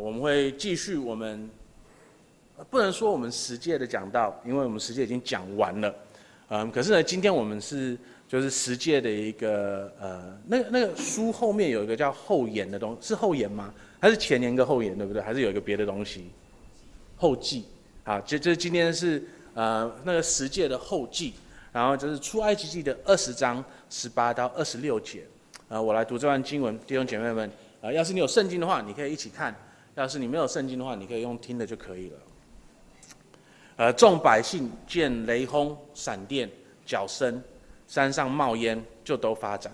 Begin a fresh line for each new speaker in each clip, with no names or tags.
我们会继续我们，不能说我们十届的讲道，因为我们十届已经讲完了。嗯，可是呢，今天我们是就是十届的一个呃，那个那个书后面有一个叫后言的东西，是后言吗？还是前言跟后言，对不对？还是有一个别的东西？后记啊，就就是今天是呃那个十届的后记，然后就是出埃及记的二十章十八到二十六节。啊，我来读这段经文，弟兄姐妹们。啊，要是你有圣经的话，你可以一起看；要是你没有圣经的话，你可以用听的就可以了。呃，众百姓见雷轰、闪电、角声，山上冒烟，就都发展，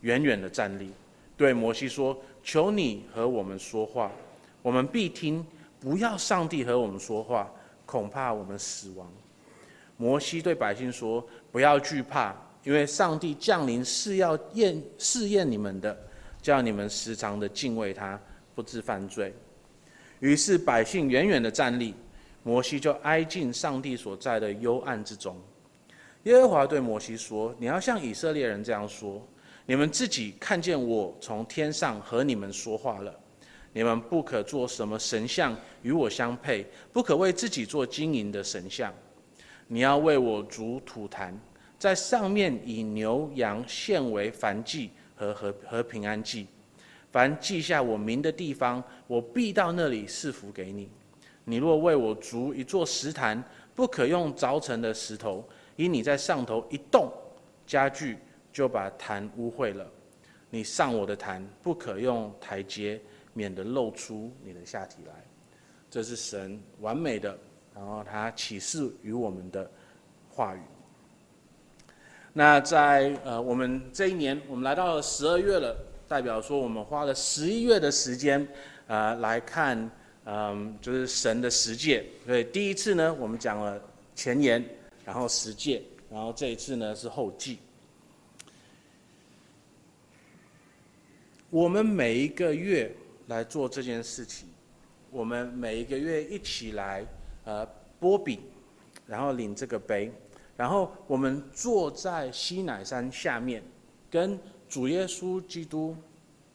远远的站立，对摩西说：“求你和我们说话，我们必听；不要上帝和我们说话，恐怕我们死亡。”摩西对百姓说：“不要惧怕，因为上帝降临是要验试验你们的。”叫你们时常的敬畏他，不致犯罪。于是百姓远远的站立，摩西就挨近上帝所在的幽暗之中。耶和华对摩西说：“你要向以色列人这样说：你们自己看见我从天上和你们说话了。你们不可做什么神像与我相配，不可为自己做金银的神像。你要为我筑土坛，在上面以牛羊献为燔祭。”和和和平安祭，凡记下我名的地方，我必到那里赐福给你。你若为我筑一座石坛，不可用凿成的石头，因你在上头一动，家具就把坛污秽了。你上我的坛，不可用台阶，免得露出你的下体来。这是神完美的，然后他启示于我们的话语。那在呃，我们这一年，我们来到了十二月了，代表说我们花了十一月的时间，呃，来看，嗯、就是神的十诫。所以第一次呢，我们讲了前言，然后十诫，然后这一次呢是后记。我们每一个月来做这件事情，我们每一个月一起来，呃，擘饼，然后领这个杯。然后我们坐在西乃山下面，跟主耶稣基督、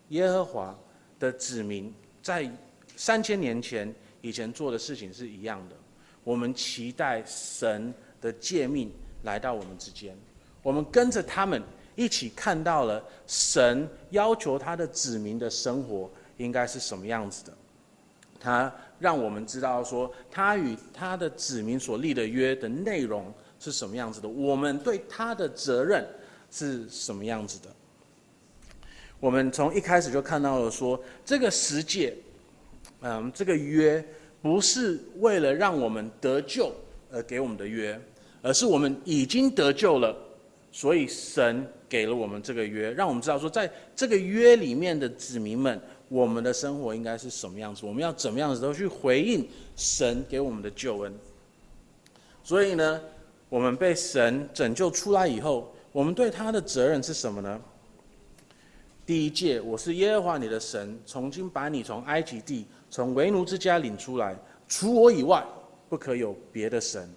耶和华的子民，在三千年前以前做的事情是一样的。我们期待神的诫命来到我们之间，我们跟着他们一起看到了神要求他的子民的生活应该是什么样子的。他让我们知道说，他与他的子民所立的约的内容。是什么样子的？我们对他的责任是什么样子的？我们从一开始就看到了说，这个十诫，嗯，这个约不是为了让我们得救而给我们的约，而是我们已经得救了，所以神给了我们这个约，让我们知道说，在这个约里面的子民们，我们的生活应该是什么样子？我们要怎么样子都去回应神给我们的救恩。所以呢，我们被神拯救出来以后，我们对他的责任是什么呢？第一诫，我是耶和华你的神，从今把你从埃及地、从为奴之家领出来，除我以外，不可有别的神。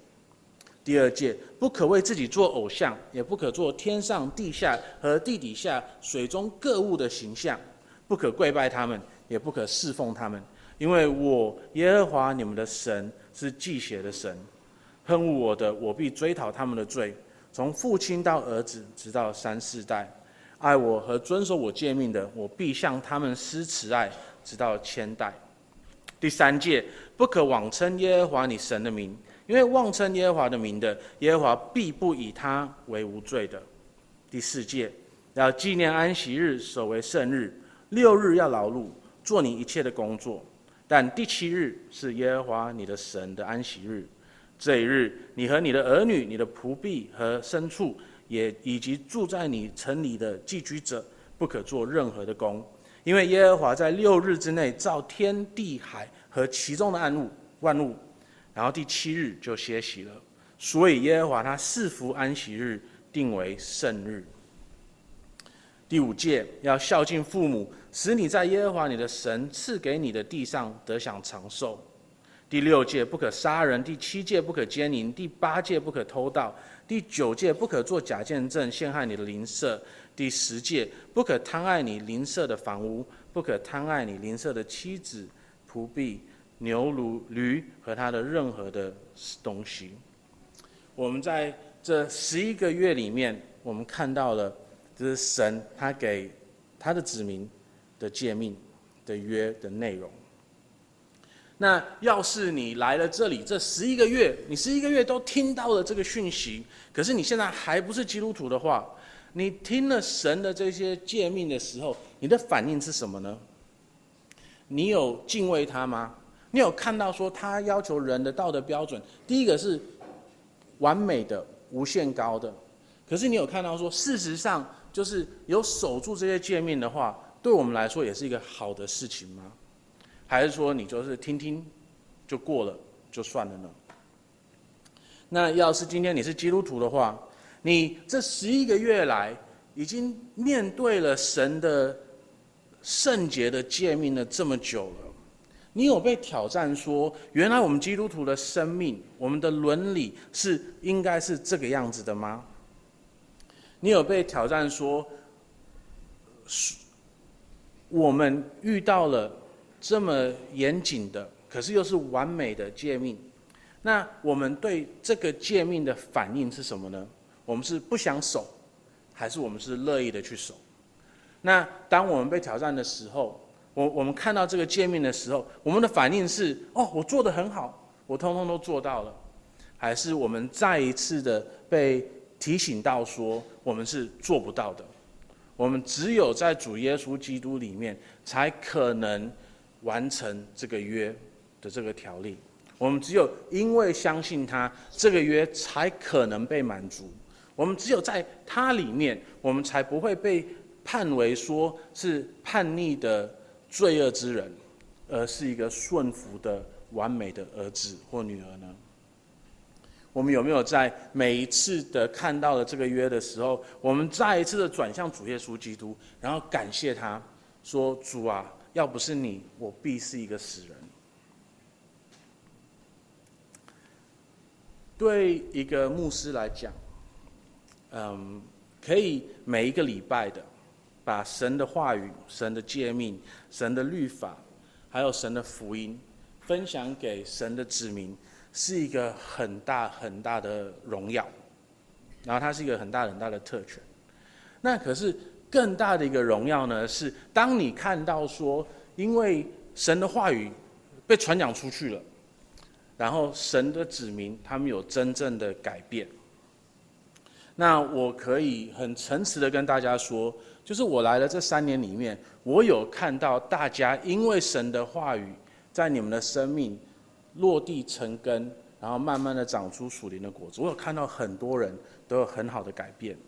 第二诫，不可为自己做偶像，也不可做天上、地下和地底下水中各物的形象，不可跪拜他们，也不可侍奉他们，因为我耶和华你们的神是忌邪的神。恨恶我的，我必追讨他们的罪，从父亲到儿子，直到三四代；爱我和遵守我诫命的，我必向他们施慈爱，直到千代。第三戒，不可妄称耶和华你神的名，因为妄称耶和华的名的，耶和华必不以他为无罪的。第四戒，要纪念安息日，守为圣日，六日要劳碌，做你一切的工作，但第七日是耶和华你的神的安息日。这一日，你和你的儿女、你的仆婢和牲畜，也以及住在你城里的寄居者，不可做任何的工，因为耶和华在六日之内造天地海和其中的万物万物，然后第七日就歇息了。所以耶和华他赐福安息日，定为圣日。第五戒，要孝敬父母，使你在耶和华你的神赐给你的地上得享长寿。第六戒不可杀人，第七戒不可奸淫，第八戒不可偷盗，第九戒不可做假见证陷害你的邻舍，第十戒不可贪爱你邻舍的房屋，不可贪爱你邻舍的妻子、仆婢、牛驴、驴和他的任何的东西。我们在这十一个月里面，我们看到了，就是神他给他的子民的诫命的约的内容。那要是你来了这里这十一个月，你十一个月都听到了这个讯息，可是你现在还不是基督徒的话，你听了神的这些诫命的时候，你的反应是什么呢？你有敬畏他吗？你有看到说他要求人的道德标准，第一个是完美的、无限高的，可是你有看到说，事实上就是有守住这些诫命的话，对我们来说也是一个好的事情吗？还是说你就是听听就过了就算了呢？那要是今天你是基督徒的话，你这十一个月来已经面对了神的圣洁的诫命了这么久了，你有被挑战说，原来我们基督徒的生命、我们的伦理是应该是这个样子的吗？你有被挑战说，我们遇到了。这么严谨的，可是又是完美的诫命，那我们对这个诫命的反应是什么呢？我们是不想守，还是我们是乐意的去守？那当我们被挑战的时候，我我们看到这个诫命的时候，我们的反应是：哦，我做的很好，我通通都做到了，还是我们再一次的被提醒到说，我们是做不到的？我们只有在主耶稣基督里面，才可能。完成这个约的这个条例，我们只有因为相信他，这个约才可能被满足。我们只有在他里面，我们才不会被判为说是叛逆的罪恶之人，而是一个顺服的完美的儿子或女儿呢？我们有没有在每一次的看到了这个约的时候，我们再一次的转向主耶稣基督，然后感谢他说：“主啊。”要不是你，我必是一个死人。对一个牧师来讲，嗯，可以每一个礼拜的，把神的话语、神的诫命、神的律法，还有神的福音，分享给神的子民，是一个很大很大的荣耀。然后它是一个很大很大的特权。那可是。更大的一个荣耀呢，是当你看到说，因为神的话语被传讲出去了，然后神的子民他们有真正的改变。那我可以很诚实的跟大家说，就是我来了这三年里面，我有看到大家因为神的话语在你们的生命落地生根，然后慢慢的长出属灵的果子。我有看到很多人都有很好的改变。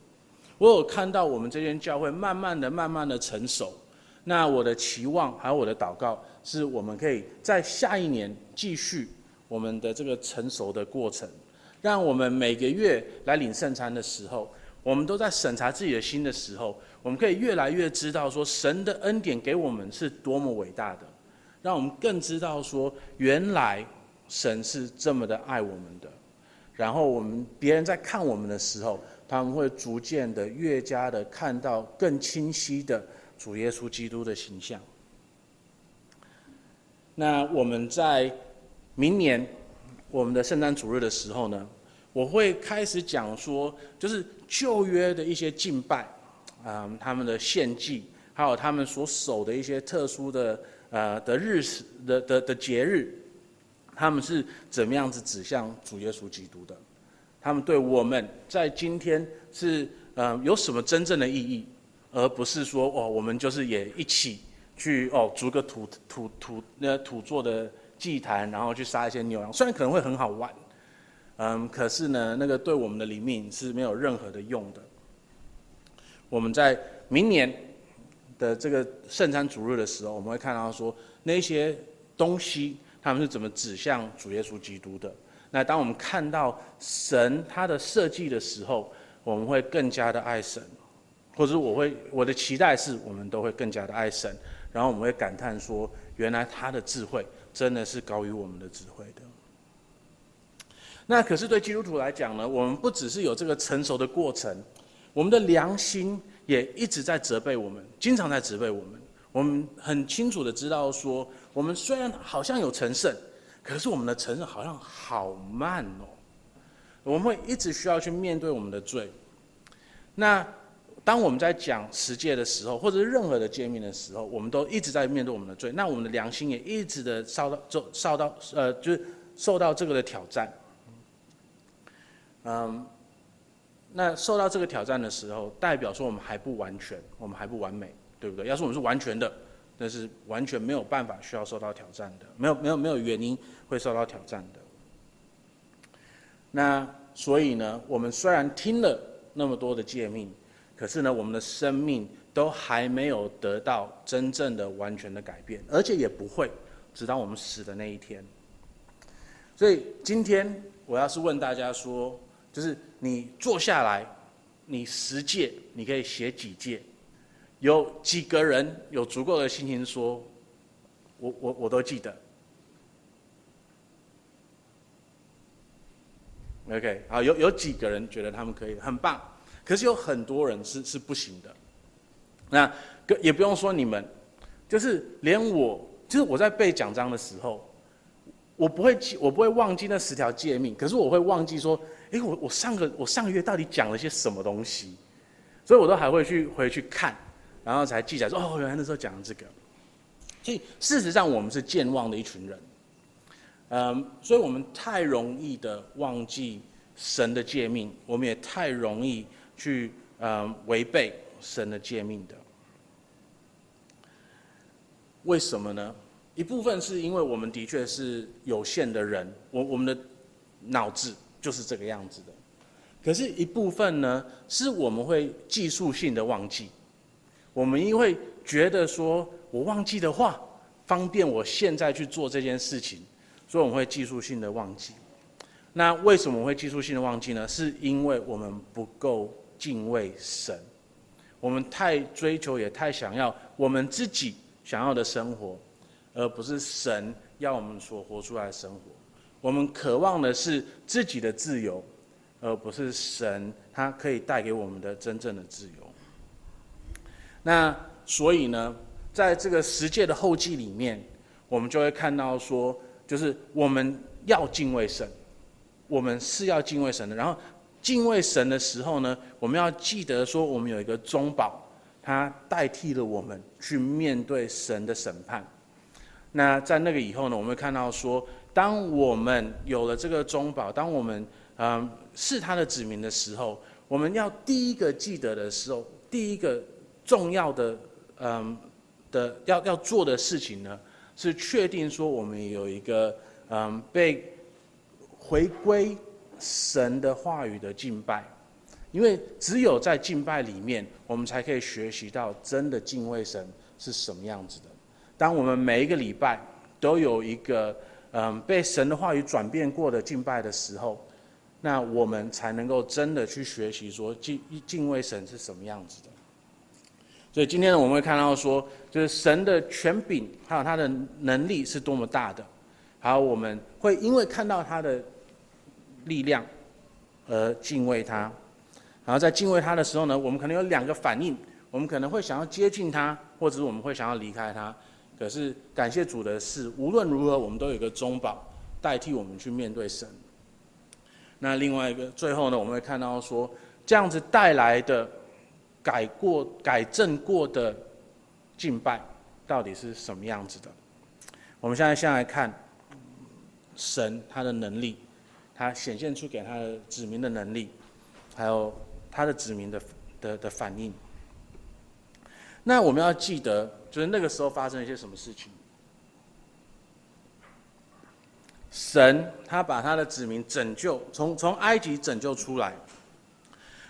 我有看到我们这间教会慢慢的、慢慢的成熟，那我的期望还有我的祷告，是我们可以在下一年继续我们的这个成熟的过程，让我们每个月来领圣餐的时候，我们都在审查自己的心的时候，我们可以越来越知道说神的恩典给我们是多么伟大的，让我们更知道说原来神是这么的爱我们的，然后我们别人在看我们的时候。他们会逐渐的、越加的看到更清晰的主耶稣基督的形象。那我们在明年我们的圣诞主日的时候呢，我会开始讲说，就是旧约的一些敬拜，啊、他们的献祭，还有他们所守的一些特殊的呃的日子的的的节日，他们是怎么样子指向主耶稣基督的。他们对我们在今天是呃有什么真正的意义，而不是说哦，我们就是也一起去哦筑个土土土那土做的祭坛，然后去杀一些牛羊，虽然可能会很好玩，嗯，可是呢，那个对我们的灵命是没有任何的用的。我们在明年的这个圣餐主日的时候，我们会看到说那些东西他们是怎么指向主耶稣基督的。那当我们看到神他的设计的时候，我们会更加的爱神，或者我会我的期待是我们都会更加的爱神，然后我们会感叹说，原来他的智慧真的是高于我们的智慧的。那可是对基督徒来讲呢，我们不只是有这个成熟的过程，我们的良心也一直在责备我们，经常在责备我们。我们很清楚的知道说，我们虽然好像有成圣，可是我们的成圣好像好慢哦。我们会一直需要去面对我们的罪。那当我们在讲十诫的时候，或者是任何的诫命的时候，我们都一直在面对我们的罪。那我们的良心也一直的受到、受受到呃，就是受到这个的挑战。嗯，那受到这个挑战的时候，代表说我们还不完全，我们还不完美，对不对？要是我们是完全的，那是完全没有办法需要受到挑战的，没有没有没有原因会受到挑战的。那所以呢，我们虽然听了那么多的诫命，可是呢，我们的生命都还没有得到真正的完全的改变，而且也不会，直到我们死的那一天。所以今天我要是问大家说，就是你坐下来，你十诫你可以写几诫？有几个人有足够的信心说，我我我都记得。OK，好，有有几个人觉得他们可以，很棒。可是有很多人是是不行的。那也不用说你们，就是连我，就是我在背讲章的时候，我不会记，我不会忘记那十条诫命。可是我会忘记说，哎，我我上个我上个月到底讲了些什么东西？所以我都还会去回去看，然后才记起来说，哦，原来那时候讲了这个。所以事实上，我们是健忘的一群人。嗯，所以我们太容易的忘记神的诫命，我们也太容易去嗯违背神的诫命的。为什么呢？一部分是因为我们的确是有限的人，我我们的脑子就是这个样子的。可是，一部分呢，是我们会技术性的忘记。我们因为觉得说我忘记的话，方便我现在去做这件事情。所以我们会技术性的忘记，那为什么会技术性的忘记呢？是因为我们不够敬畏神，我们太追求也太想要我们自己想要的生活，而不是神要我们所活出来的生活。我们渴望的是自己的自由，而不是神他可以带给我们的真正的自由。那所以呢，在这个十诫的后记里面，我们就会看到说。就是我们要敬畏神，我们是要敬畏神的。然后敬畏神的时候呢，我们要记得说，我们有一个中保，他代替了我们去面对神的审判。那在那个以后呢，我们会看到说，当我们有了这个中保，当我们嗯是他的子民的时候，我们要第一个记得的时候，第一个重要的嗯的要要做的事情呢，是确定说我们有一个嗯被回归神的话语的敬拜，因为只有在敬拜里面，我们才可以学习到真的敬畏神是什么样子的。当我们每一个礼拜都有一个嗯被神的话语转变过的敬拜的时候，那我们才能够真的去学习说敬敬畏神是什么样子的。所以今天呢，我们会看到说，就是神的权柄，还有他的能力是多么大的，还有我们会因为看到他的力量而敬畏他。然后在敬畏他的时候呢，我们可能有两个反应，我们可能会想要接近他，或者我们会想要离开他。可是感谢主的是，无论如何，我们都有一个中保代替我们去面对神。那另外一个最后呢，我们会看到说，这样子带来的。改过、改正过的敬拜到底是什么样子的？我们现在先来看神他的能力，他显现出给他的子民的能力，还有他的子民的的的反应。那我们要记得，就是那个时候发生一些什么事情？神他把他的子民拯救，从从埃及拯救出来。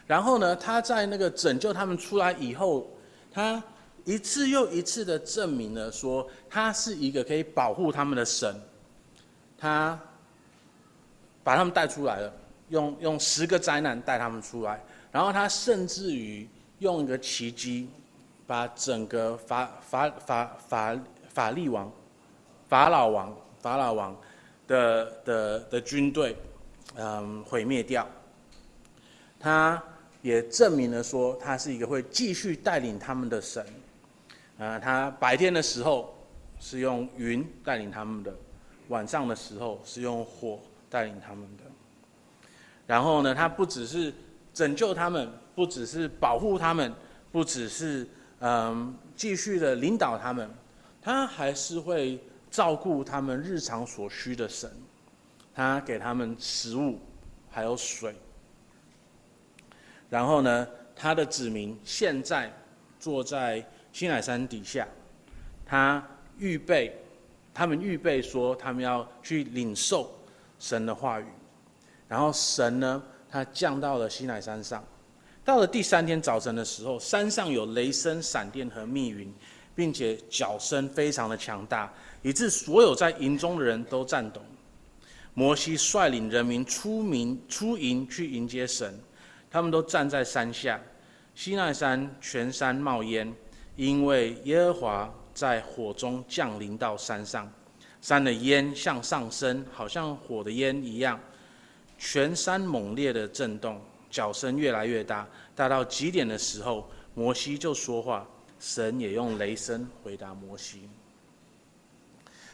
然后呢，他在那个拯救他们出来以后，他一次又一次的证明了说，他是一个可以保护他们的神。他把他们带出来了，用用十个灾难带他们出来，然后他甚至于用一个奇迹，把整个法法法法法利王、法老王、法老王的的的军队，嗯，毁灭掉。他。也证明了说，他是一个会继续带领他们的神，啊，他白天的时候是用云带领他们的，晚上的时候是用火带领他们的。然后呢，他不只是拯救他们，不只是保护他们，不只是嗯继续的领导他们，他还是会照顾他们日常所需的神。他给他们食物，还有水。然后呢，他的子民现在坐在西海山底下，他预备，他们预备说他们要去领受神的话语。然后神呢，他降到了西海山上。到了第三天早晨的时候，山上有雷声、闪电和密云，并且角声非常的强大，以致所有在营中的人都颤抖。摩西率领人民出民出营去迎接神。他们都站在山下，西奈山全山冒烟，因为耶和华在火中降临到山上，山的烟向上升，好像火的烟一样，全山猛烈的震动，脚声越来越大，大到极点的时候，摩西就说话，神也用雷声回答摩西。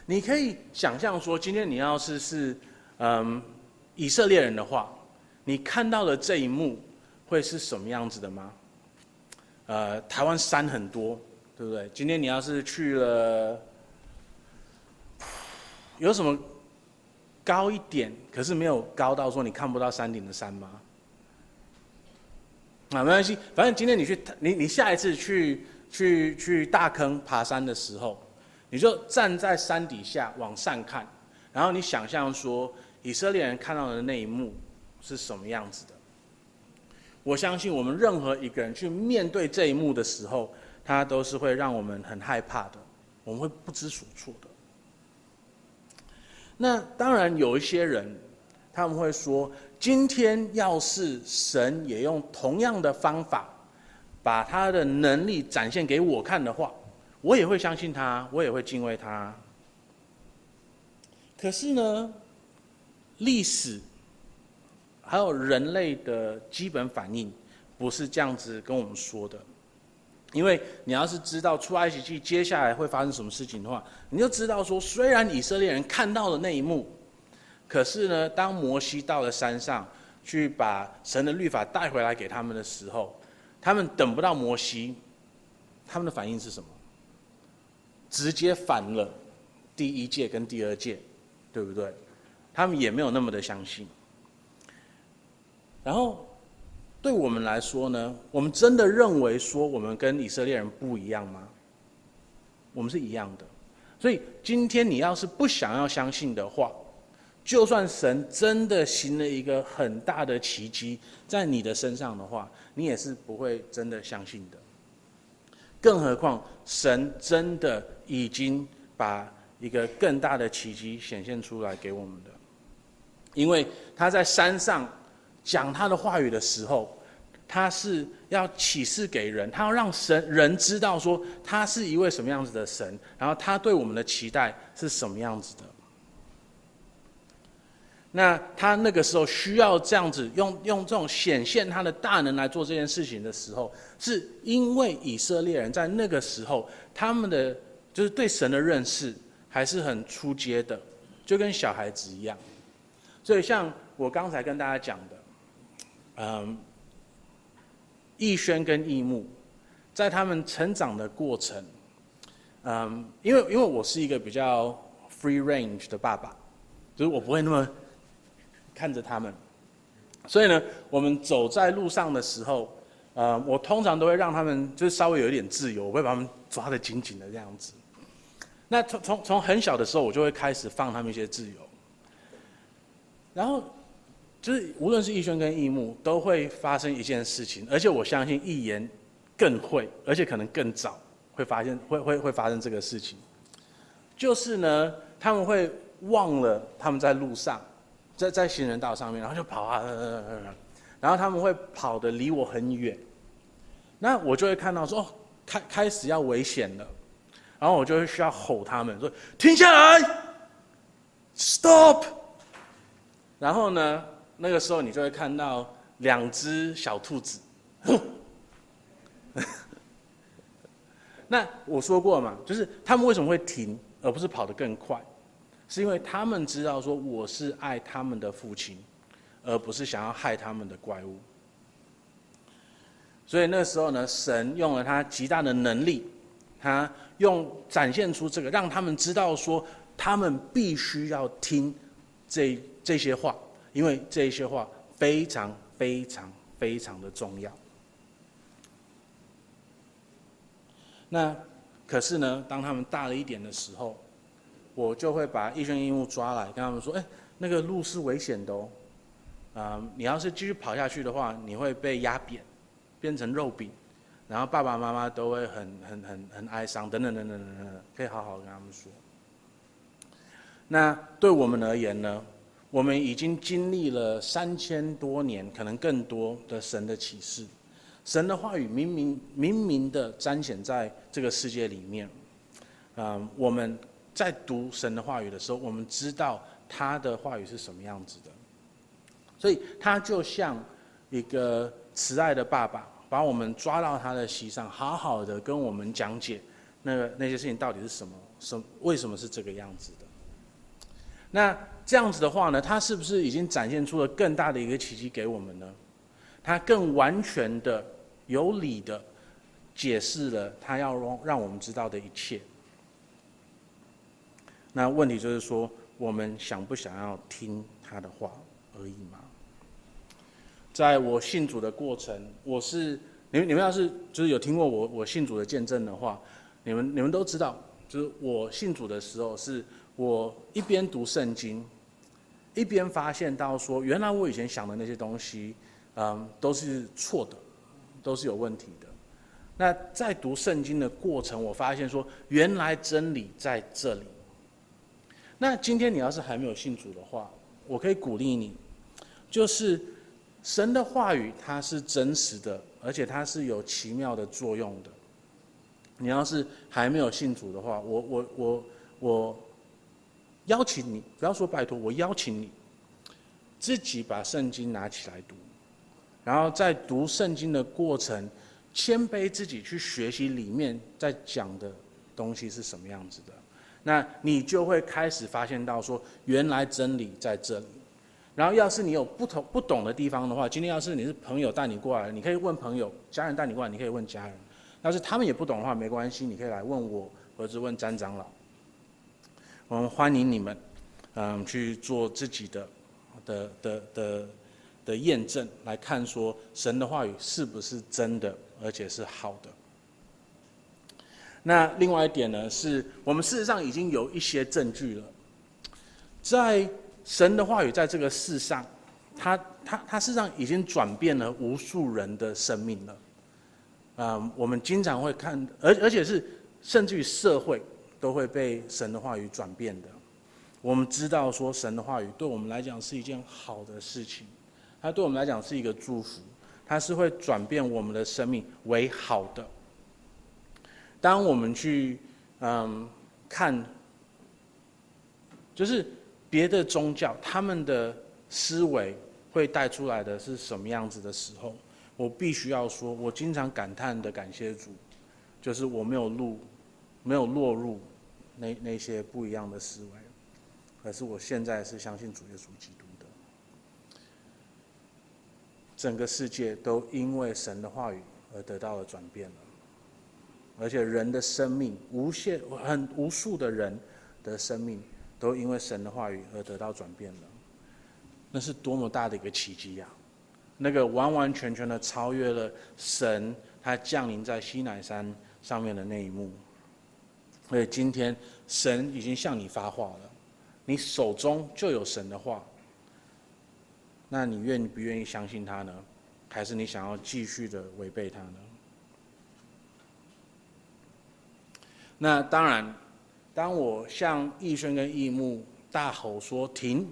你可以想象说，今天你要是是嗯以色列人的话，你看到了这一幕。会是什么样子的吗？呃，台湾山很多，对不对？今天你要是去了，有什么高一点，可是没有高到说你看不到山顶的山吗？啊，没关系，反正今天你去，你你下一次去去去大坑爬山的时候，你就站在山底下往上看，然后你想象说以色列人看到的那一幕是什么样子的。我相信我们任何一个人去面对这一幕的时候，他都是会让我们很害怕的，我们会不知所措的。那当然有一些人，他们会说，今天要是神也用同样的方法，把他的能力展现给我看的话，我也会相信他，我也会敬畏他。可是呢，历史。还有人类的基本反应，不是这样子跟我们说的。因为你要是知道出埃及记接下来会发生什么事情的话，你就知道说，虽然以色列人看到了那一幕，可是呢，当摩西到了山上去把神的律法带回来给他们的时候，他们等不到摩西，他们的反应是什么？直接反了第一届跟第二届，对不对？他们也没有那么的相信。然后，对我们来说呢，我们真的认为说我们跟以色列人不一样吗？我们是一样的。所以今天你要是不想要相信的话，就算神真的行了一个很大的奇迹在你的身上的话，你也是不会真的相信的。更何况神真的已经把一个更大的奇迹显现出来给我们的，因为他在山上。讲他的话语的时候，他是要启示给人，他要让神人知道说他是一位什么样子的神，然后他对我们的期待是什么样子的。那他那个时候需要这样子用用这种显现他的大能来做这件事情的时候，是因为以色列人在那个时候他们的就是对神的认识还是很初阶的，就跟小孩子一样。所以像我刚才跟大家讲的。嗯，逸轩跟逸木，在他们成长的过程，嗯，因为因为我是一个比较 free range 的爸爸，就是我不会那么看着他们，所以呢，我们走在路上的时候，呃，我通常都会让他们就是稍微有一点自由，我会把他们抓得紧紧的这样子。那从从从很小的时候，我就会开始放他们一些自由，然后。就是无论是义轩跟义木，都会发生一件事情，而且我相信义言更会，而且可能更早会发现，会会会发生这个事情。就是呢，他们会忘了他们在路上，在在行人道上面，然后就跑啊，然后他们会跑的离我很远，那我就会看到说，哦，开开始要危险了，然后我就会需要吼他们说，停下来，stop，然后呢，那个时候，你就会看到两只小兔子，那我说过嘛，就是他们为什么会停，而不是跑得更快？是因为他们知道说我是爱他们的父亲，而不是想要害他们的怪物。所以那时候呢，神用了他极大的能力，他用展现出这个，让他们知道说他们必须要听这这些话，因为这些话非常非常非常的重要。那可是呢，当他们大了一点的时候，我就会把义轩义牧抓来，跟他们说：“哎，那个路是危险的哦，啊、你要是继续跑下去的话，你会被压扁。”变成肉饼，然后爸爸妈妈都会很很很很哀伤，等等等等等等，可以好好跟他们说。那对我们而言呢？我们已经经历了三千多年，可能更多的神的启示，神的话语明明明明的彰显在这个世界里面。嗯，我们在读神的话语的时候，我们知道他的话语是什么样子的，所以他就像一个。慈爱的爸爸把我们抓到他的膝上，好好的跟我们讲解那个那些事情到底是什么，什为什么是这个样子的？那这样子的话呢，他是不是已经展现出了更大的一个奇迹给我们呢？他更完全的、有理的解释了他要让让我们知道的一切。那问题就是说，我们想不想要听他的话而已嘛？在我信主的过程，我是你们你们要是就是有听过我我信主的见证的话，你们你们都知道，就是我信主的时候，是我一边读圣经，一边发现到说，原来我以前想的那些东西，嗯，都是错的，都是有问题的。那在读圣经的过程，我发现说，原来真理在这里。那今天你要是还没有信主的话，我可以鼓励你，就是。神的话语它是真实的，而且它是有奇妙的作用的。你要是还没有信主的话，我我我我邀请你，不要说拜托，我邀请你自己把圣经拿起来读，然后在读圣经的过程，谦卑自己去学习里面在讲的东西是什么样子的，那你就会开始发现到说，原来真理在这里。然后，要是你有不同不懂的地方的话，今天要是你是朋友带你过来，你可以问朋友；家人带你过来，你可以问家人。要是他们也不懂的话，没关系，你可以来问我，或者是问詹长老。我们欢迎你们，嗯，去做自己的的的的的验证，来看说神的话语是不是真的，而且是好的。那另外一点呢，是我们事实上已经有一些证据了，在。神的话语在这个世上，他他他事实上已经转变了无数人的生命了。嗯，我们经常会看，而而且是甚至于社会都会被神的话语转变的。我们知道说神的话语对我们来讲是一件好的事情，它对我们来讲是一个祝福，它是会转变我们的生命为好的。当我们去嗯看，就是。别的宗教，他们的思维会带出来的是什么样子的时候，我必须要说，我经常感叹的感谢主，就是我没有入，没有落入那那些不一样的思维，可是我现在是相信主耶稣基督的，整个世界都因为神的。话语而得到了转变了，而且人的。生命，无限很无数的。人的。生命。都因为神的。话语而得到转变了，那是多么大的。一个奇迹呀！那个完完全全的。超越了神他降临在西乃山上面的。那一幕。所以今天神已经向你发话了，你手中就有神的话，那你愿不愿意相信他呢？还是你想要继续的违背他呢？那当然。当我向义轩跟义牧大吼说停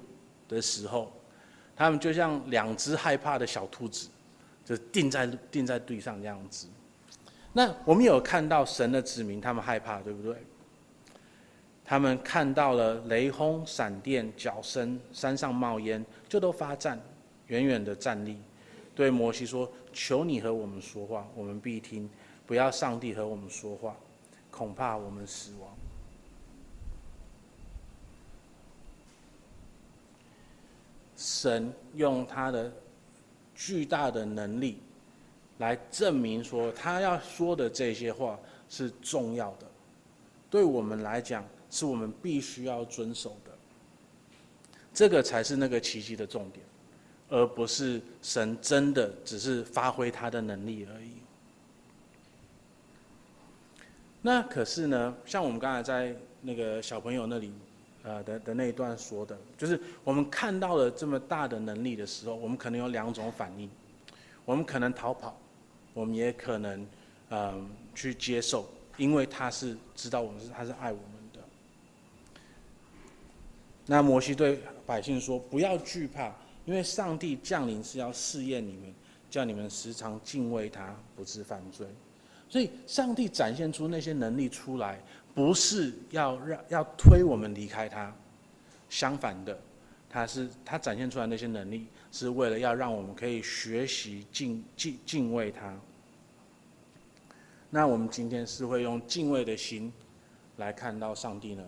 的时候，他们就像两只害怕的小兔子，就定在定在地上这样子。那我们有看到神的子民，他们害怕，对不对？他们看到了雷轰、闪电、角声，山上冒烟，就都发颤，远远的站立，对摩西说：“求你和我们说话，我们必听；不要上帝和我们说话。”恐怕我们死亡。神用他的巨大的能力来证明说，他要说的这些话是重要的，对我们来讲，是我们必须要遵守的。这个才是那个奇迹的重点，而不是神真的只是发挥他的能力而已。那可是呢，像我们刚才在那个小朋友那里。呃的的那一段说的，就是我们看到了这么大的能力的时候，我们可能有两种反应，我们可能逃跑，我们也可能嗯、去接受，因为他是知道我们是他是爱我们的。那摩西对百姓说：“不要惧怕，因为上帝降临是要试验你们，叫你们时常敬畏他，不致犯罪。”所以，上帝展现出那些能力出来。不是要让要推我们离开他，相反的，他是他展现出来那些能力，是为了要让我们可以学习敬敬敬畏他。那我们今天是会用敬畏的心来看到上帝呢，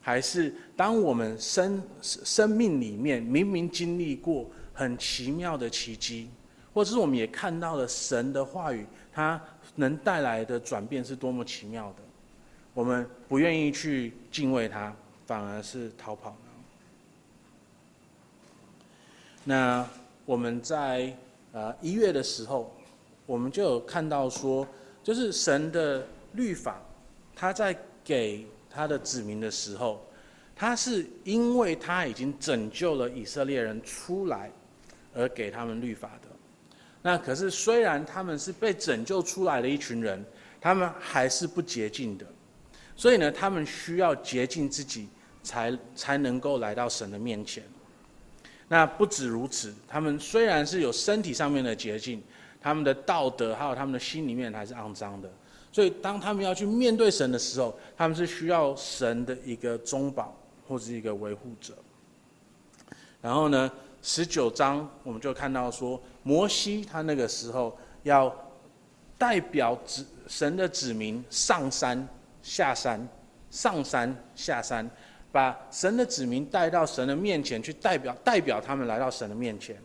还是当我们生生命里面明明经历过很奇妙的奇迹，或者是我们也看到了神的话语，它能带来的转变是多么奇妙的？我们不愿意去敬畏他，反而是逃跑呢。那我们在呃一月的时候，我们就有看到说，就是神的律法，他在给他的子民的时候，他是因为他已经拯救了以色列人出来，而给他们律法的。那可是虽然他们是被拯救出来的一群人，他们还是不洁净的。所以呢，他们需要洁净自己才，才能够来到神的面前。那不止如此，他们虽然是有身体上面的洁净，他们的道德还有他们的心里面还是肮脏的。所以，当他们要去面对神的时候，他们是需要神的一个中保或是一个维护者。然后呢，十九章我们就看到说，摩西他那个时候要代表子神的子民上山。下山，上山下山，把神的子民带到神的面前去，代表代表他们来到神的面前。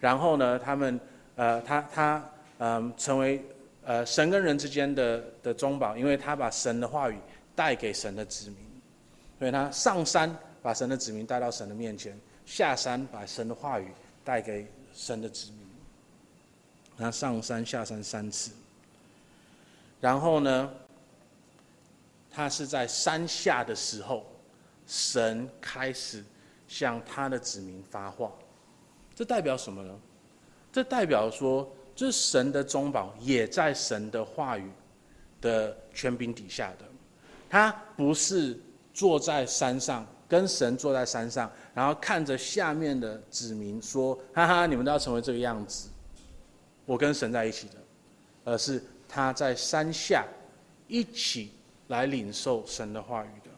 然后呢，他们呃，他他嗯、呃，成为呃神跟人之间的的中保，因为他把神的话语带给神的子民。所以他上山把神的子民带到神的面前，下山把神的话语带给神的子民。他上山下山三次，然后呢，他是在山下的时候，神开始向他的子民发话，这代表什么呢？这代表说，这神的中保也在神的话语的权柄底下的。他不是坐在山上，跟神坐在山上，然后看着下面的子民说：“哈哈，你们都要成为这个样子，我跟神在一起的。”而是他在山下一起。来领受神的话语的。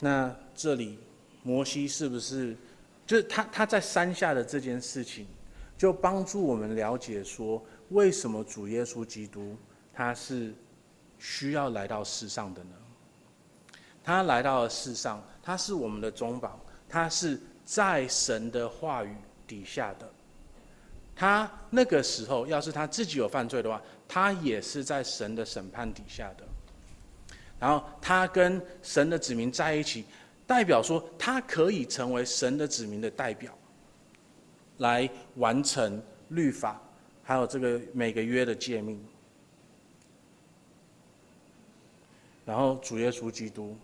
那这里摩西是不是，就是他他在山下的这件事情，就帮助我们了解说，为什么主耶稣基督他是需要来到世上的呢？他来到了世上，他是我们的中保，他是在神的话语底下的。他那个时候，要是他自己有犯罪的话，他也是在神的审判底下的。然后他跟神的子民在一起，代表说他可以成为神的子民的代表，来完成律法，还有这个每个约的诫命。然后主耶稣基督，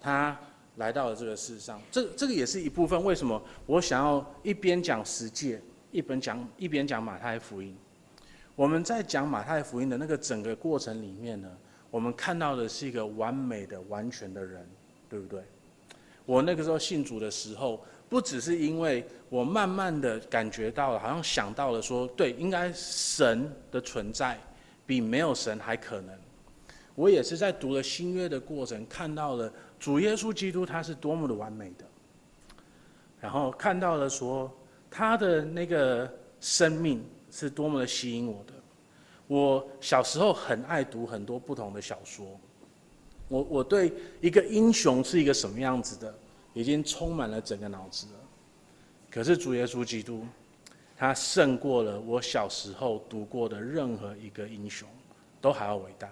他来到了这个世上，这这个也是一部分。为什么我想要一边讲十诫？一边讲一边讲马太福音，我们在讲马太福音的那个整个过程里面呢，我们看到的是一个完美的、完全的人，对不对？我那个时候信主的时候，不只是因为我慢慢的感觉到了，好像想到了说，对，应该神的存在比没有神还可能。我也是在读了新约的过程，看到了主耶稣基督他是多么的完美的，然后看到了说。他的那个生命，是多么的吸引我的。我小时候很爱读很多不同的小说，我我对一个英雄是一个什么样子的，已经充满了整个脑子了。可是主耶稣基督，他胜过了我小时候读过的任何一个英雄，都还要伟大。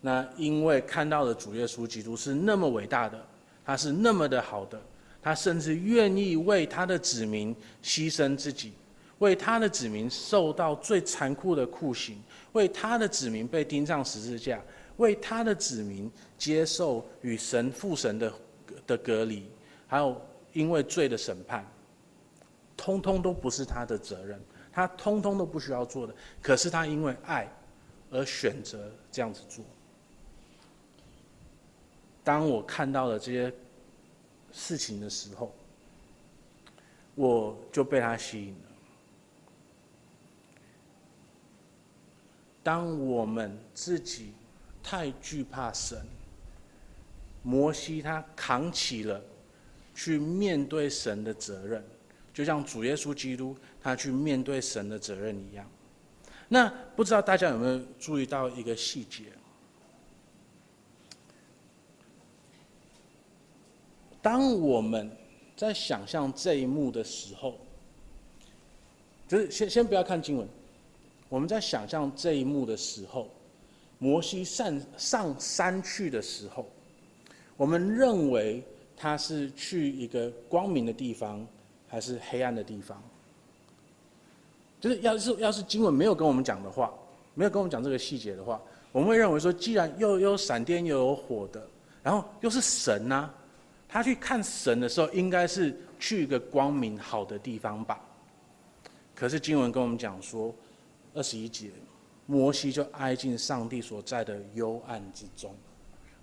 那因为看到了主耶稣基督是那么伟大的，他是那么的好的，他甚至愿意为他的子民牺牲自己。为他的子民受到最残酷的酷刑，为他的子民被钉上十字架，为他的子民接受与神父神的的隔离，还有因为罪的审判，通通都不是他的责任，他通通都不需要做的。可是他因为爱而选择这样子做。当我看到了这些事情的时候，我就被他吸引了。当我们自己太惧怕神，摩西他扛起了去面对神的责任，就像主耶稣基督他去面对神的责任一样。那不知道大家有没有注意到一个细节？当我们在想象这一幕的时候，就是先先不要看经文。我们在想象这一幕的时候，摩西上上山去的时候，我们认为他是去一个光明的地方，还是黑暗的地方？就是要是要是经文没有跟我们讲的话，没有跟我们讲这个细节的话，我们会认为说，既然又有闪电又有火的，然后又是神呐、他去看神的时候，应该是去一个光明好的地方吧？可是经文跟我们讲说。二十一节，摩西就挨进上帝所在的幽暗之中。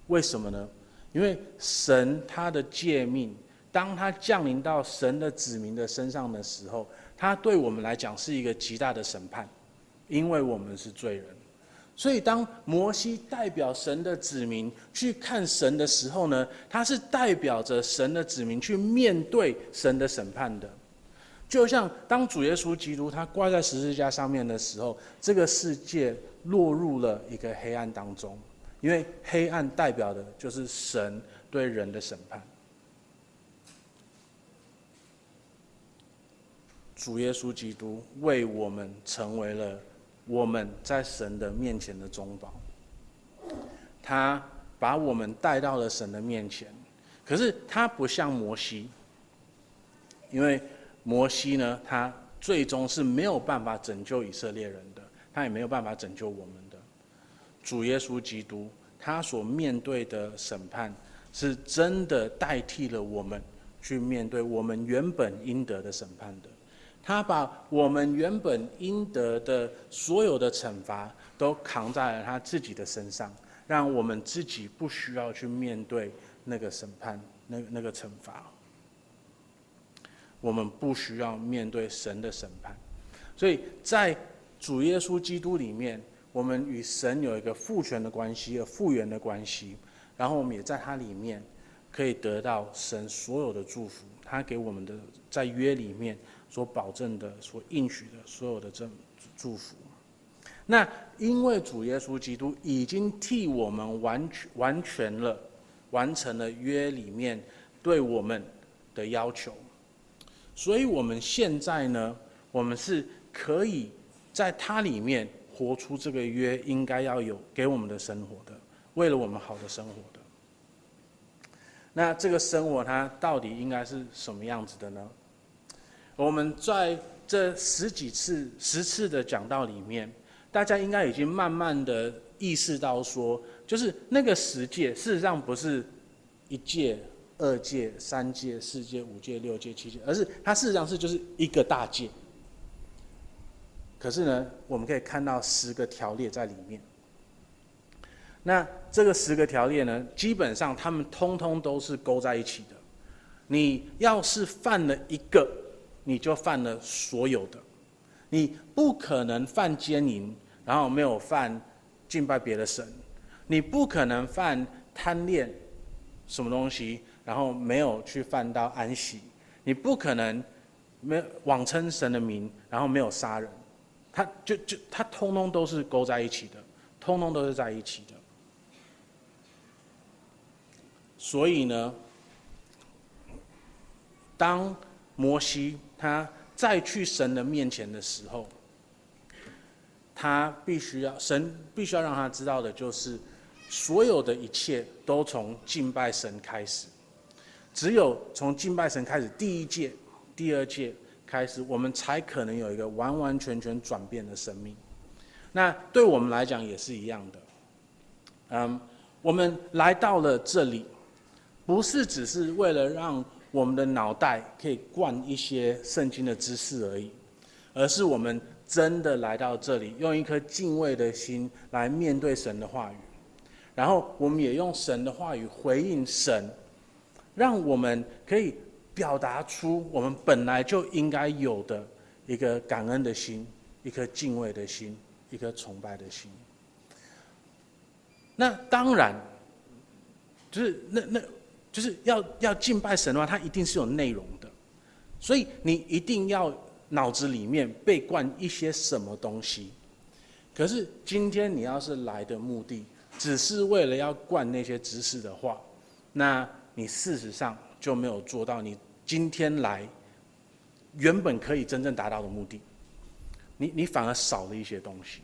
为什么呢？因为神他的诫命，当他降临到神的子民的身上的时候，他对我们来讲是一个极大的审判，因为我们是罪人。所以当摩西代表神的子民去看神的时候呢，他是代表着神的子民去面对神的审判的。就像当主耶稣基督他挂在十字架上面的时候，这个世界落入了一个黑暗当中，因为黑暗代表的就是神对人的审判。主耶稣基督为我们成为了我们在神的面前的中保，他把我们带到了神的面前。可是他不像摩西，因为。摩西呢，他最终是没有办法拯救以色列人的，他也没有办法拯救我们的。主耶稣基督，他所面对的审判，是真的代替了我们去面对我们原本应得的审判的。他把我们原本应得的所有的惩罚，都扛在了他自己的身上，让我们自己不需要去面对那个审判，那那个惩罚。我们不需要面对神的审判，所以在主耶稣基督里面，我们与神有一个父权的关系，一个复原的关系，然后我们也在他里面可以得到神所有的祝福，他给我们的在约里面所保证的、所应许的所有的这祝福。那因为主耶稣基督已经替我们完全完全了，完成了约里面对我们的要求。所以，我们现在呢，我们是可以在它里面活出这个约应该要有给我们的生活的，为了我们好的生活的。那这个生活它到底应该是什么样子的呢？我们在这十几次、十次的讲道里面，大家应该已经慢慢的意识到说，就是那个十诫，事实上不是一诫。二诫、三诫、四诫、五诫、六诫、七诫，而是它事实上是就是一个大诫。可是呢，我们可以看到十个条列在里面。那这个十个条列呢，基本上他们通通都是勾在一起的。你要是犯了一个，你就犯了所有的。你不可能犯奸淫，然后没有犯敬拜别的神。你不可能犯贪恋什么东西。然后没有去犯到安息，你不可能没有妄称神的名，然后没有杀人，他就就他通通都是勾在一起的，通通都是在一起的。所以呢，当摩西他再去神的面前的时候，他必须要神必须要让他知道的就是，所有的一切都从敬拜神开始，只有从敬拜神开始，第一届、第二届开始，我们才可能有一个完完全全转变的生命。那对我们来讲也是一样的，嗯，我们来到了这里。不是只是为了让我们的脑袋可以灌一些圣经的知识而已，而是我们真的来到这里，用一颗敬畏的心来面对神的话语，然后我们也用神的话语回应神，让我们可以表达出我们本来就应该有的一个感恩的心，一颗敬畏的心，一颗崇拜的心。那当然，就是那那。就是要要敬拜神的话，它一定是有内容的，所以你一定要脑子里面被灌一些什么东西。可是今天你要是来的目的只是为了要灌那些知识的话，那你事实上就没有做到你今天来原本可以真正达到的目的。你你反而少了一些东西，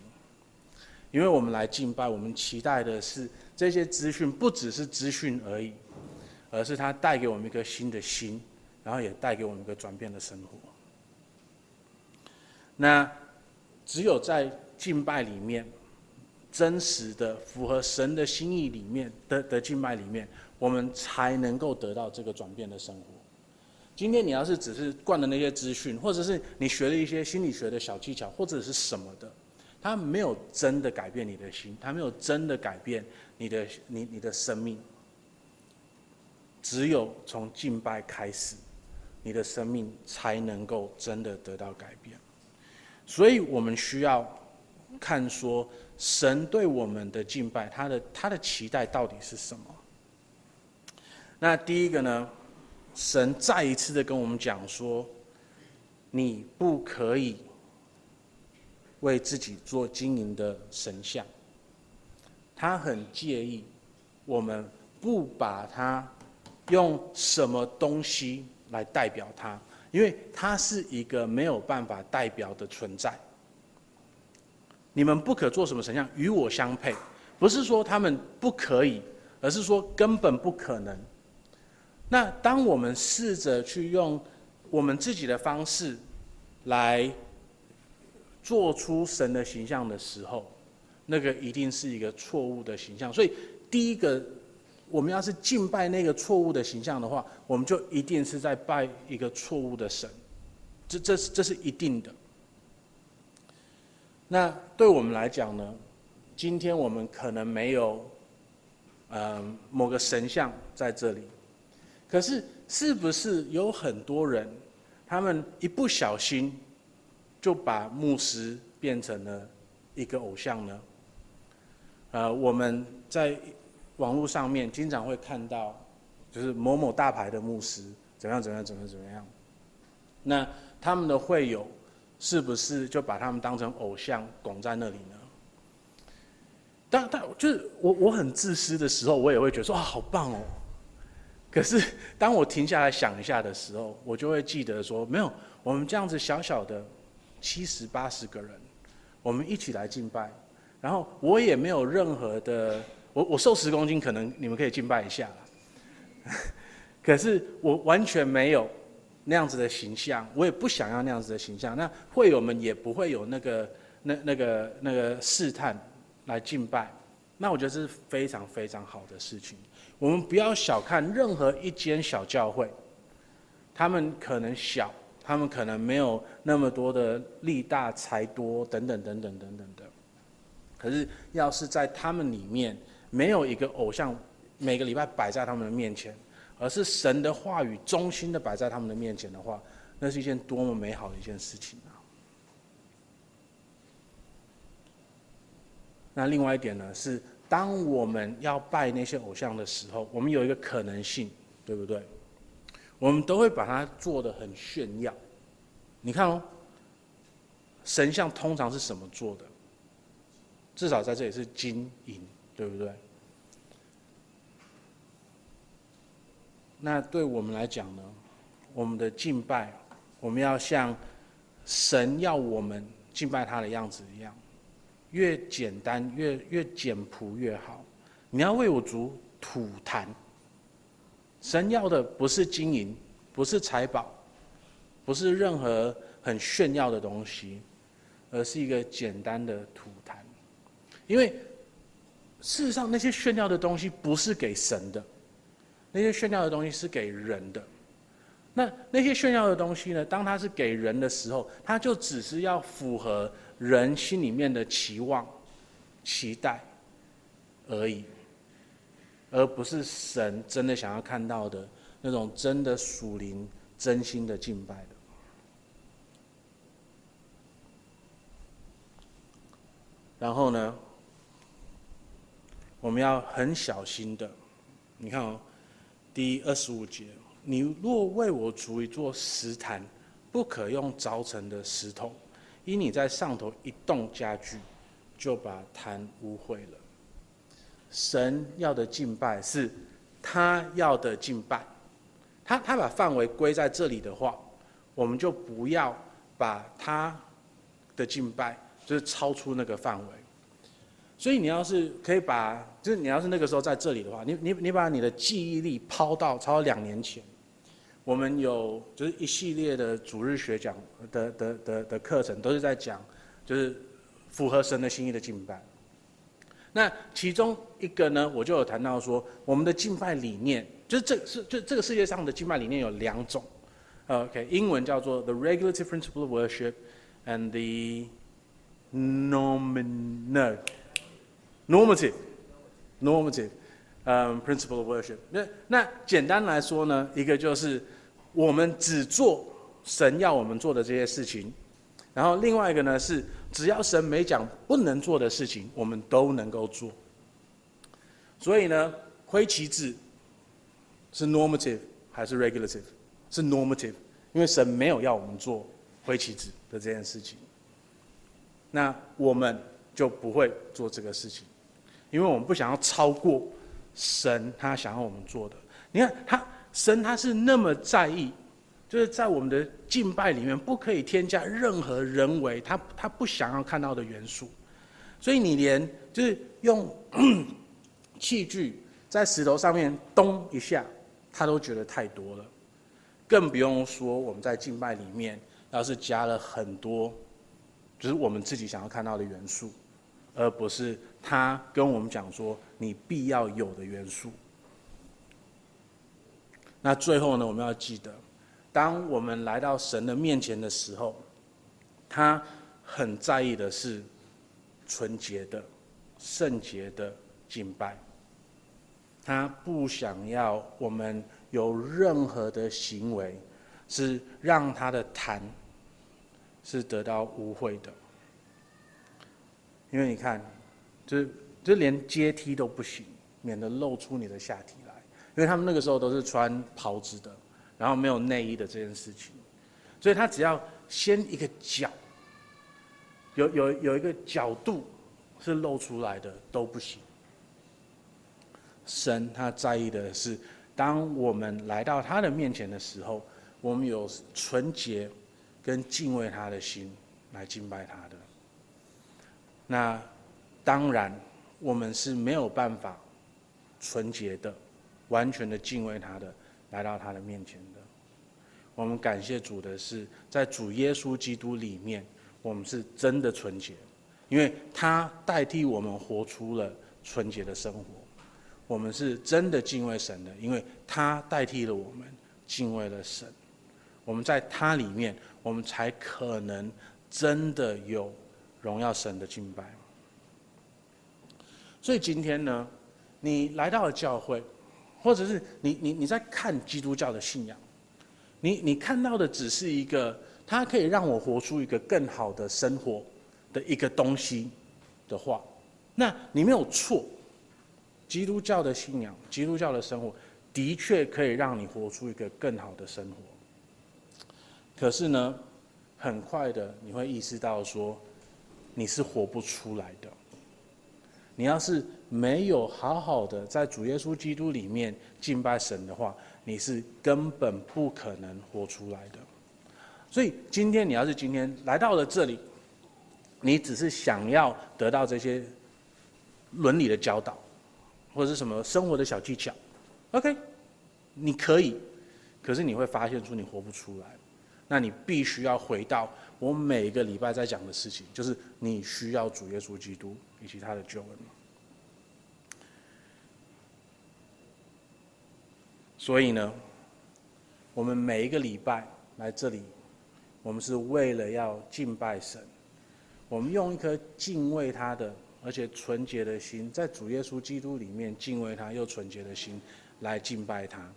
因为我们来敬拜，我们期待的是这些资讯不只是资讯而已。而是它带给我们一个新的心，然后也带给我们一个转变的生活。那只有在敬拜里面，真实的符合神的心意里面的的敬拜里面，我们才能够得到这个转变的生活。今天你要是只是灌了那些资讯，或者是你学了一些心理学的小技巧，或者是什么的，它没有真的改变你的心，它没有真的改变你的你你的生命。只有从敬拜开始，你的生命才能够真的得到改变。所以我们需要看说，神对我们的敬拜，他的他的期待到底是什么？那第一个呢，神再一次的跟我们讲说，你不可以为自己做金银的神像。他很介意我们不把它。用什么东西来代表它？因为它是一个没有办法代表的存在。你们不可做什么神像与我相配，不是说他们不可以，而是说根本不可能。那当我们试着去用我们自己的方式来做出神的形象的时候，那个一定是一个错误的形象。所以第一个。我们要是敬拜那个错误的形象的话，我们就一定是在拜一个错误的神，这这是这是一定的。那对我们来讲呢，今天我们可能没有，呃，某个神像在这里，可是是不是有很多人，他们一不小心就把牧师变成了一个偶像呢？呃，我们在。网络上面经常会看到，就是某某大牌的牧师怎样怎样怎样怎样。那他们的会友是不是就把他们当成偶像拱在那里呢？但但就是我我很自私的时候，我也会觉得说啊好棒哦。可是当我停下来想一下的时候，我就会记得说没有，我们这样子小小的七十八十个人，我们一起来敬拜，然后我也没有任何的。我我瘦十公斤，可能你们可以敬拜一下，可是我完全没有那样子的形象，我也不想要那样子的形象。那会友们也不会有那个那那个那个试探来敬拜。那我觉得这是非常非常好的事情。我们不要小看任何一间小教会，他们可能小，他们可能没有那么多的力大财多等等等等等等的。可是要是在他们里面。没有一个偶像，每个礼拜摆在他们的面前，而是神的话语衷心的摆在他们的面前的话，那是一件多么美好的一件事情！那另外一点呢，是当我们要拜那些偶像的时候，我们有一个可能性，对不对？我们都会把它做得很炫耀，你看哦，神像通常是什么做的？至少在这里是金银，对不对？那对我们来讲呢，我们的敬拜，我们要像神要我们敬拜他的样子一样，越简单越越简朴越好。你要为我族吐痰，神要的不是金银，不是财宝，不是任何很炫耀的东西，而是一个简单的吐痰。因为事实上，那些炫耀的东西不是给神的。那些炫耀的东西是给人的，那那些炫耀的东西呢？当它是给人的时候，它就只是要符合人心里面的期望、期待而已，而不是神真的想要看到的那种真的属灵、真心的敬拜的。然后呢，我们要很小心的，你看哦。第二十五节，你若为我筑一座石坛，不可用凿成的石头，因你在上头一动家具，就把坛污秽了。神要的敬拜是他要的敬拜，他他把范围归在这里的话，我们就不要把他的敬拜就是超出那个范围。所以你要是可以把，就是你要是那个时候在这里的话，你你你把你的记忆力抛到超过两年前，我们有就是一系列的主日学讲的的的的课程，都是在讲就是符合神的心意的敬拜。那其中一个呢，我就有谈到说，我们的敬拜理念，就是这是就这个世界上的敬拜理念有两种，OK，英文叫做 The Regulative Principle of Worship and the Nominal Normative, normative, 嗯 principle of worship 那。那简单来说呢，一个就是我们只做神要我们做的这些事情，然后另外一个呢是只要神没讲不能做的事情，我们都能够做。所以呢，挥旗子是 normative 还是 regulative？是 normative，因为神没有要我们做挥旗子的这件事情，那我们就不会做这个事情。因为我们不想要超过神他想要我们做的。你看他神他是那么在意，就是在我们的敬拜里面不可以添加任何人为他他不想要看到的元素。所以你连就是用 器具在石头上面咚一下，他都觉得太多了。更不用说我们在敬拜里面要是加了很多，就是我们自己想要看到的元素，而不是。他跟我们讲说，你必要有的元素。那最后呢，我们要记得，当我们来到神的面前的时候，他很在意的是纯洁的、圣洁的敬拜。他不想要我们有任何的行为是让他的坛是得到污秽的，因为你看。就就连阶梯都不行，免得露出你的下体来。因为他们那个时候都是穿袍子的，然后没有内衣的这件事情，所以他只要先一个角，有有有一个角度是露出来的都不行。神他在意的是，当我们来到他的面前的时候，我们有纯洁跟敬畏他的心来敬拜他的。那。当然，我们是没有办法纯洁的、完全的敬畏他的，来到他的面前的。我们感谢主的是，在主耶稣基督里面，我们是真的纯洁，因为他代替我们活出了纯洁的生活。我们是真的敬畏神的，因为他代替了我们敬畏了神。我们在他里面，我们才可能真的有荣耀神的敬拜。所以今天呢，你来到了教会，或者是你你你在看基督教的信仰，你你看到的只是一个，它可以让我活出一个更好的生活的一个东西的话，那你没有错。基督教的信仰，基督教的生活，的确可以让你活出一个更好的生活。可是呢，很快的你会意识到说，你是活不出来的。你要是没有好好的在主耶稣基督里面敬拜神的话，你是根本不可能活出来的。所以今天你要是今天来到了这里，你只是想要得到这些伦理的教导，或者是什么生活的小技巧，OK，你可以，可是你会发现出你活不出来。那你必须要回到我每个礼拜在讲的事情，就是你需要主耶稣基督以及他的救恩。所以呢，我们每一个礼拜来这里，我们是为了要敬拜神，我们用一颗敬畏他的而且纯洁的心，在主耶稣基督里面敬畏他又纯洁的心来敬拜他。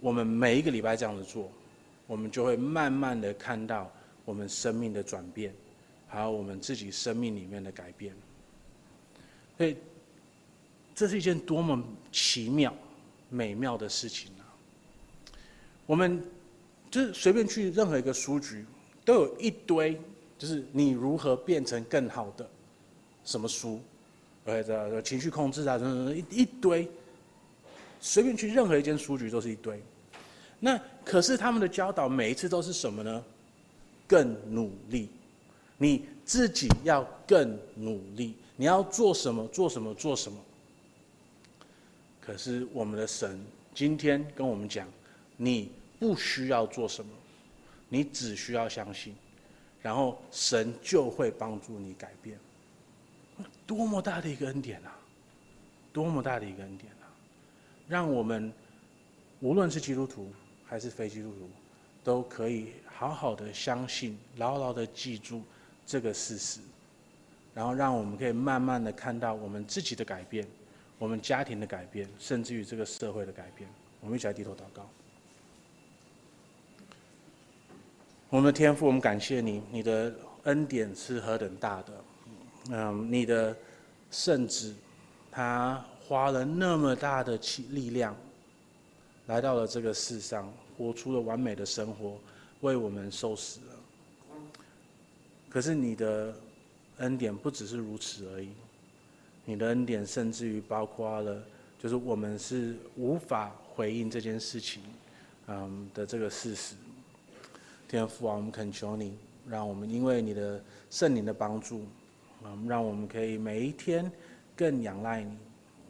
我们每一个礼拜这样子做。我们就会慢慢的看到我们生命的转变，还有我们自己生命里面的改变。所以，这是一件多么奇妙、美妙的事情啊！我们就是随便去任何一个书局，都有一堆，就是你如何变成更好的什么书，或者情绪控制啊，等等一一堆，随便去任何一间书局都是一堆。那可是他们的教导每一次都是什么呢？更努力，你自己要更努力，你要做什么？做什么？做什么？可是我们的神今天跟我们讲，你不需要做什么，你只需要相信，然后神就会帮助你改变。多么大的一个恩典啊！多么大的一个恩典啊！让我们无论是基督徒。还是非基督徒，都可以好好的相信，牢牢的记住这个事实，然后让我们可以慢慢的看到我们自己的改变，我们家庭的改变，甚至于这个社会的改变。我们一起来低头祷告。我们的天父，我们感谢你，你的恩典是何等大的，嗯，你的圣子，他花了那么大的气力量。来到了这个世上，活出了完美的生活，为我们受死了。可是你的恩典不只是如此而已，你的恩典甚至于包括了，就是我们是无法回应这件事情，嗯的这个事实。天父啊，我们恳求你，让我们因为你的圣灵的帮助，嗯，让我们可以每一天更仰赖你，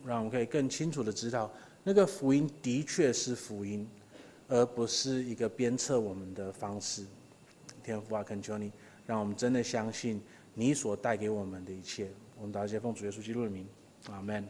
让我们可以更清楚的知道。那个福音的确是福音，而不是一个鞭策我们的方式。天父啊，恳求你，让我们真的相信你所带给我们的一切。我们答谢，奉主耶稣基督的名，阿门。